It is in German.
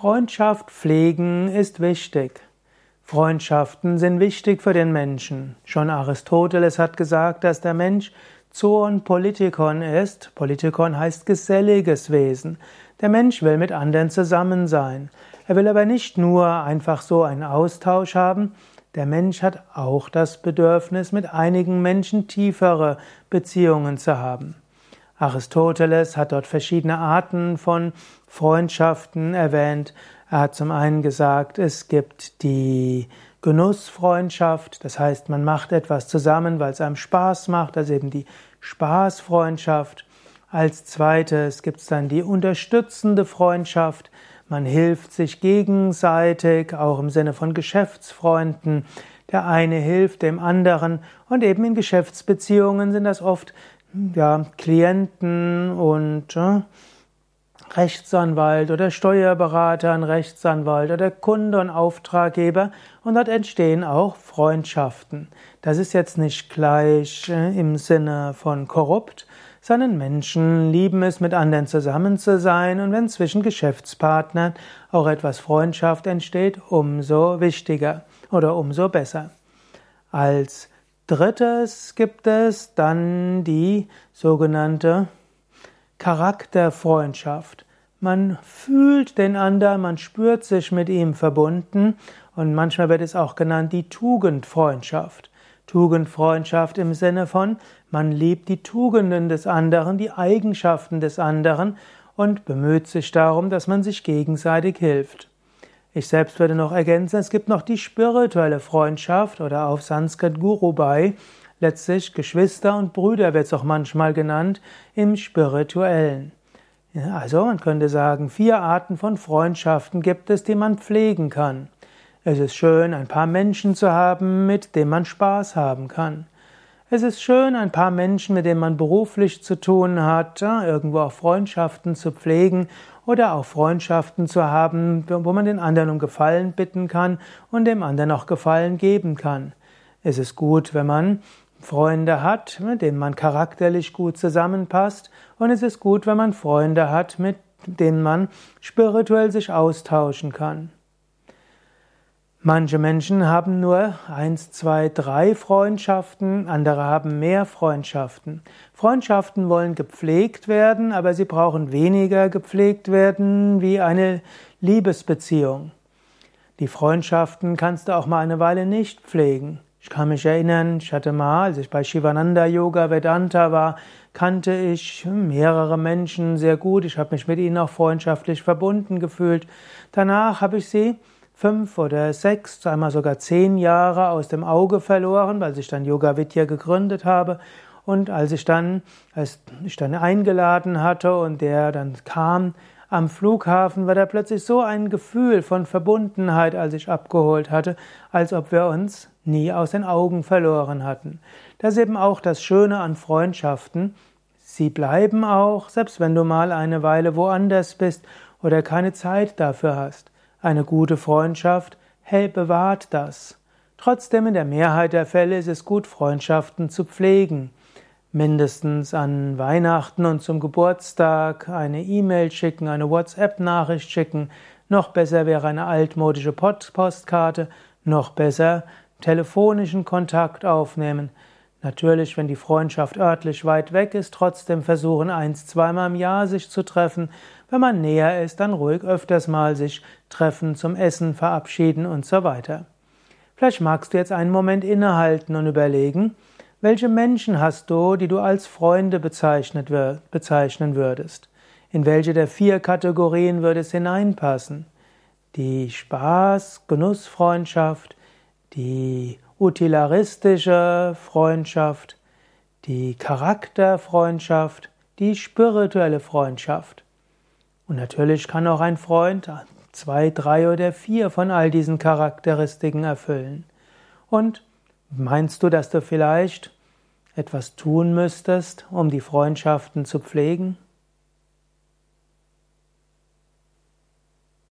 Freundschaft pflegen ist wichtig. Freundschaften sind wichtig für den Menschen. Schon Aristoteles hat gesagt, dass der Mensch Zoon Politikon ist. Politikon heißt geselliges Wesen. Der Mensch will mit anderen zusammen sein. Er will aber nicht nur einfach so einen Austausch haben. Der Mensch hat auch das Bedürfnis, mit einigen Menschen tiefere Beziehungen zu haben. Aristoteles hat dort verschiedene Arten von Freundschaften erwähnt. Er hat zum einen gesagt, es gibt die Genussfreundschaft, das heißt, man macht etwas zusammen, weil es einem Spaß macht, also eben die Spaßfreundschaft. Als zweites gibt es dann die unterstützende Freundschaft. Man hilft sich gegenseitig, auch im Sinne von Geschäftsfreunden. Der eine hilft dem anderen und eben in Geschäftsbeziehungen sind das oft ja, Klienten und äh, Rechtsanwalt oder Steuerberater, ein Rechtsanwalt oder Kunde und Auftraggeber und dort entstehen auch Freundschaften. Das ist jetzt nicht gleich äh, im Sinne von korrupt, sondern Menschen lieben es, mit anderen zusammen zu sein und wenn zwischen Geschäftspartnern auch etwas Freundschaft entsteht, umso wichtiger oder umso besser. Als drittes gibt es dann die sogenannte Charakterfreundschaft. Man fühlt den anderen, man spürt sich mit ihm verbunden und manchmal wird es auch genannt die Tugendfreundschaft. Tugendfreundschaft im Sinne von, man liebt die Tugenden des anderen, die Eigenschaften des anderen und bemüht sich darum, dass man sich gegenseitig hilft. Ich selbst würde noch ergänzen, es gibt noch die spirituelle Freundschaft oder auf Sanskrit Gurubai, letztlich Geschwister und Brüder wird es auch manchmal genannt, im spirituellen. Also man könnte sagen, vier Arten von Freundschaften gibt es, die man pflegen kann. Es ist schön, ein paar Menschen zu haben, mit denen man Spaß haben kann. Es ist schön, ein paar Menschen, mit denen man beruflich zu tun hat, irgendwo auch Freundschaften zu pflegen oder auch Freundschaften zu haben, wo man den anderen um Gefallen bitten kann und dem anderen auch Gefallen geben kann. Es ist gut, wenn man Freunde hat, mit denen man charakterlich gut zusammenpasst. Und es ist gut, wenn man Freunde hat, mit denen man spirituell sich austauschen kann. Manche Menschen haben nur eins, zwei, drei Freundschaften, andere haben mehr Freundschaften. Freundschaften wollen gepflegt werden, aber sie brauchen weniger gepflegt werden wie eine Liebesbeziehung. Die Freundschaften kannst du auch mal eine Weile nicht pflegen. Ich kann mich erinnern, ich hatte mal, als ich bei Shivananda Yoga Vedanta war, kannte ich mehrere Menschen sehr gut. Ich habe mich mit ihnen auch freundschaftlich verbunden gefühlt. Danach habe ich sie fünf oder sechs, einmal sogar zehn Jahre aus dem Auge verloren, weil ich dann Yoga Vidya gegründet habe. Und als ich dann, als ich dann eingeladen hatte und der dann kam, am Flughafen war da plötzlich so ein Gefühl von Verbundenheit, als ich abgeholt hatte, als ob wir uns nie aus den Augen verloren hatten. Das ist eben auch das Schöne an Freundschaften. Sie bleiben auch, selbst wenn du mal eine Weile woanders bist oder keine Zeit dafür hast. Eine gute Freundschaft hey, bewahrt das. Trotzdem in der Mehrheit der Fälle ist es gut, Freundschaften zu pflegen mindestens an Weihnachten und zum Geburtstag eine E-Mail schicken, eine WhatsApp-Nachricht schicken. Noch besser wäre eine altmodische Postkarte, noch besser telefonischen Kontakt aufnehmen. Natürlich, wenn die Freundschaft örtlich weit weg ist, trotzdem versuchen, eins, zweimal im Jahr sich zu treffen. Wenn man näher ist, dann ruhig öfters mal sich treffen, zum Essen verabschieden und so weiter. Vielleicht magst du jetzt einen Moment innehalten und überlegen, welche Menschen hast du, die du als Freunde bezeichnen würdest? In welche der vier Kategorien würde es hineinpassen? Die Spaß, Genussfreundschaft, die utilaristische Freundschaft, die Charakterfreundschaft, die spirituelle Freundschaft. Und natürlich kann auch ein Freund zwei, drei oder vier von all diesen Charakteristiken erfüllen. Und Meinst du, dass du vielleicht etwas tun müsstest, um die Freundschaften zu pflegen?